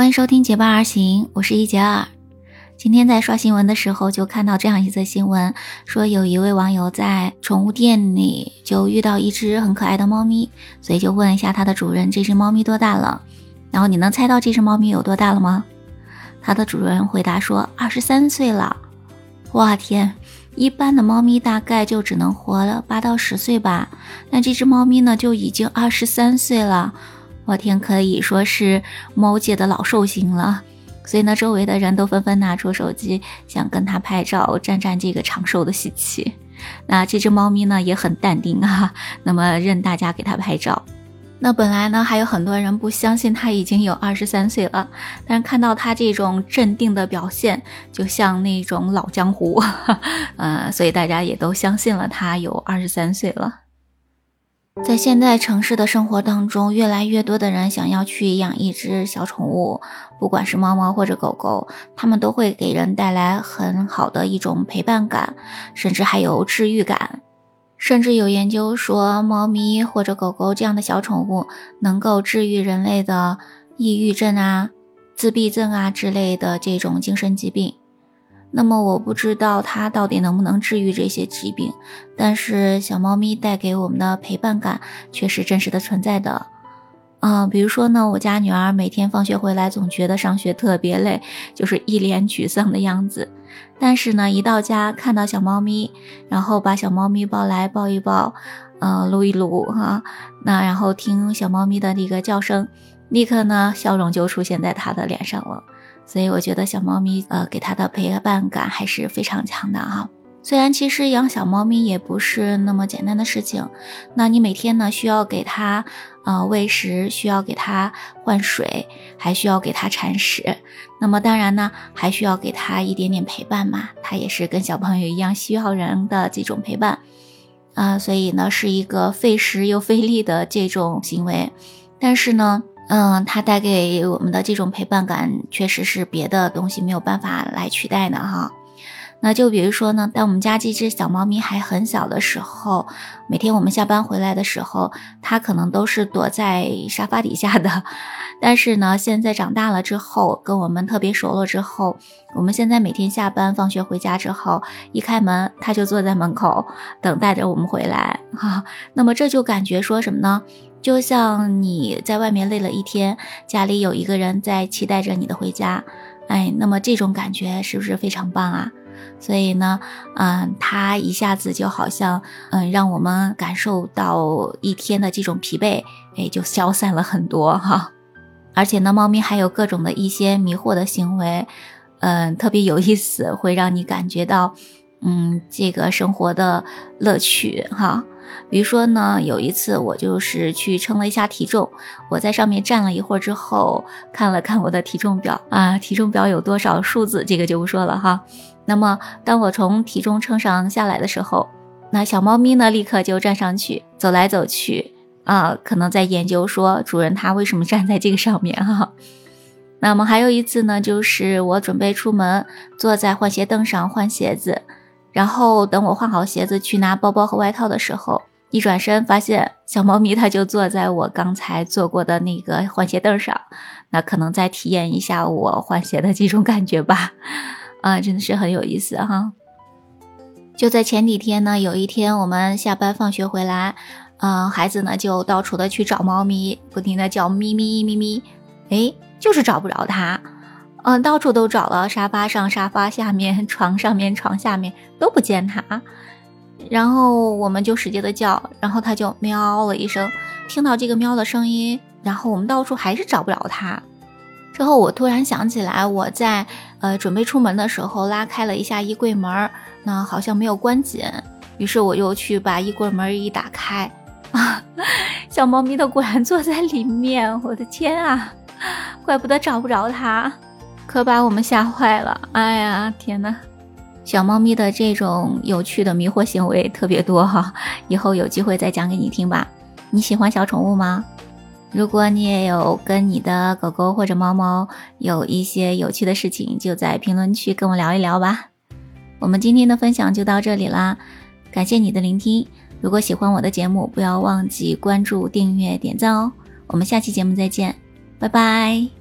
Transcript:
欢迎收听结伴而行，我是一杰二。今天在刷新闻的时候，就看到这样一则新闻，说有一位网友在宠物店里就遇到一只很可爱的猫咪，所以就问一下它的主人，这只猫咪多大了？然后你能猜到这只猫咪有多大了吗？它的主人回答说二十三岁了。哇天，一般的猫咪大概就只能活了八到十岁吧，那这只猫咪呢就已经二十三岁了。我天，可以说是猫界的老寿星了，所以呢，周围的人都纷纷拿出手机想跟他拍照，沾沾这个长寿的喜气。那这只猫咪呢也很淡定啊，那么任大家给它拍照。那本来呢还有很多人不相信它已经有二十三岁了，但是看到它这种镇定的表现，就像那种老江湖，呃，所以大家也都相信了它有二十三岁了。在现在城市的生活当中，越来越多的人想要去养一只小宠物，不管是猫猫或者狗狗，它们都会给人带来很好的一种陪伴感，甚至还有治愈感。甚至有研究说，猫咪或者狗狗这样的小宠物能够治愈人类的抑郁症啊、自闭症啊之类的这种精神疾病。那么我不知道它到底能不能治愈这些疾病，但是小猫咪带给我们的陪伴感却是真实的存在的。嗯，比如说呢，我家女儿每天放学回来总觉得上学特别累，就是一脸沮丧的样子。但是呢，一到家看到小猫咪，然后把小猫咪抱来抱一抱，嗯，撸一撸哈，那然后听小猫咪的那个叫声，立刻呢笑容就出现在她的脸上了。所以我觉得小猫咪，呃，给它的陪伴感还是非常强的哈。虽然其实养小猫咪也不是那么简单的事情，那你每天呢需要给它，呃，喂食，需要给它换水，还需要给它铲屎。那么当然呢，还需要给它一点点陪伴嘛。它也是跟小朋友一样需要人的这种陪伴，啊，所以呢是一个费时又费力的这种行为。但是呢。嗯，它带给我们的这种陪伴感，确实是别的东西没有办法来取代的哈。那就比如说呢，当我们家这只小猫咪还很小的时候，每天我们下班回来的时候，它可能都是躲在沙发底下的。但是呢，现在长大了之后，跟我们特别熟了之后，我们现在每天下班放学回家之后，一开门，它就坐在门口等待着我们回来哈。那么这就感觉说什么呢？就像你在外面累了一天，家里有一个人在期待着你的回家，哎，那么这种感觉是不是非常棒啊？所以呢，嗯，它一下子就好像，嗯，让我们感受到一天的这种疲惫，哎，就消散了很多哈。而且呢，猫咪还有各种的一些迷惑的行为，嗯，特别有意思，会让你感觉到，嗯，这个生活的乐趣哈。比如说呢，有一次我就是去称了一下体重，我在上面站了一会儿之后，看了看我的体重表啊，体重表有多少数字，这个就不说了哈。那么当我从体重秤上下来的时候，那小猫咪呢立刻就站上去，走来走去啊，可能在研究说主人它为什么站在这个上面哈。那么还有一次呢，就是我准备出门，坐在换鞋凳上换鞋子。然后等我换好鞋子去拿包包和外套的时候，一转身发现小猫咪它就坐在我刚才坐过的那个换鞋凳上，那可能再体验一下我换鞋的这种感觉吧，啊，真的是很有意思哈。就在前几天呢，有一天我们下班放学回来，嗯，孩子呢就到处的去找猫咪，不停的叫咪咪咪咪，哎，就是找不着它。嗯，到处都找了，沙发上、沙发下面、床上面、床下面都不见它，然后我们就使劲的叫，然后它就喵了一声，听到这个喵的声音，然后我们到处还是找不着它。之后我突然想起来，我在呃准备出门的时候拉开了一下衣柜门，那好像没有关紧，于是我又去把衣柜门一打开，啊，小猫咪它果然坐在里面，我的天啊，怪不得找不着它。可把我们吓坏了！哎呀，天哪！小猫咪的这种有趣的迷惑行为特别多哈，以后有机会再讲给你听吧。你喜欢小宠物吗？如果你也有跟你的狗狗或者猫猫有一些有趣的事情，就在评论区跟我聊一聊吧。我们今天的分享就到这里啦，感谢你的聆听。如果喜欢我的节目，不要忘记关注、订阅、点赞哦。我们下期节目再见，拜拜。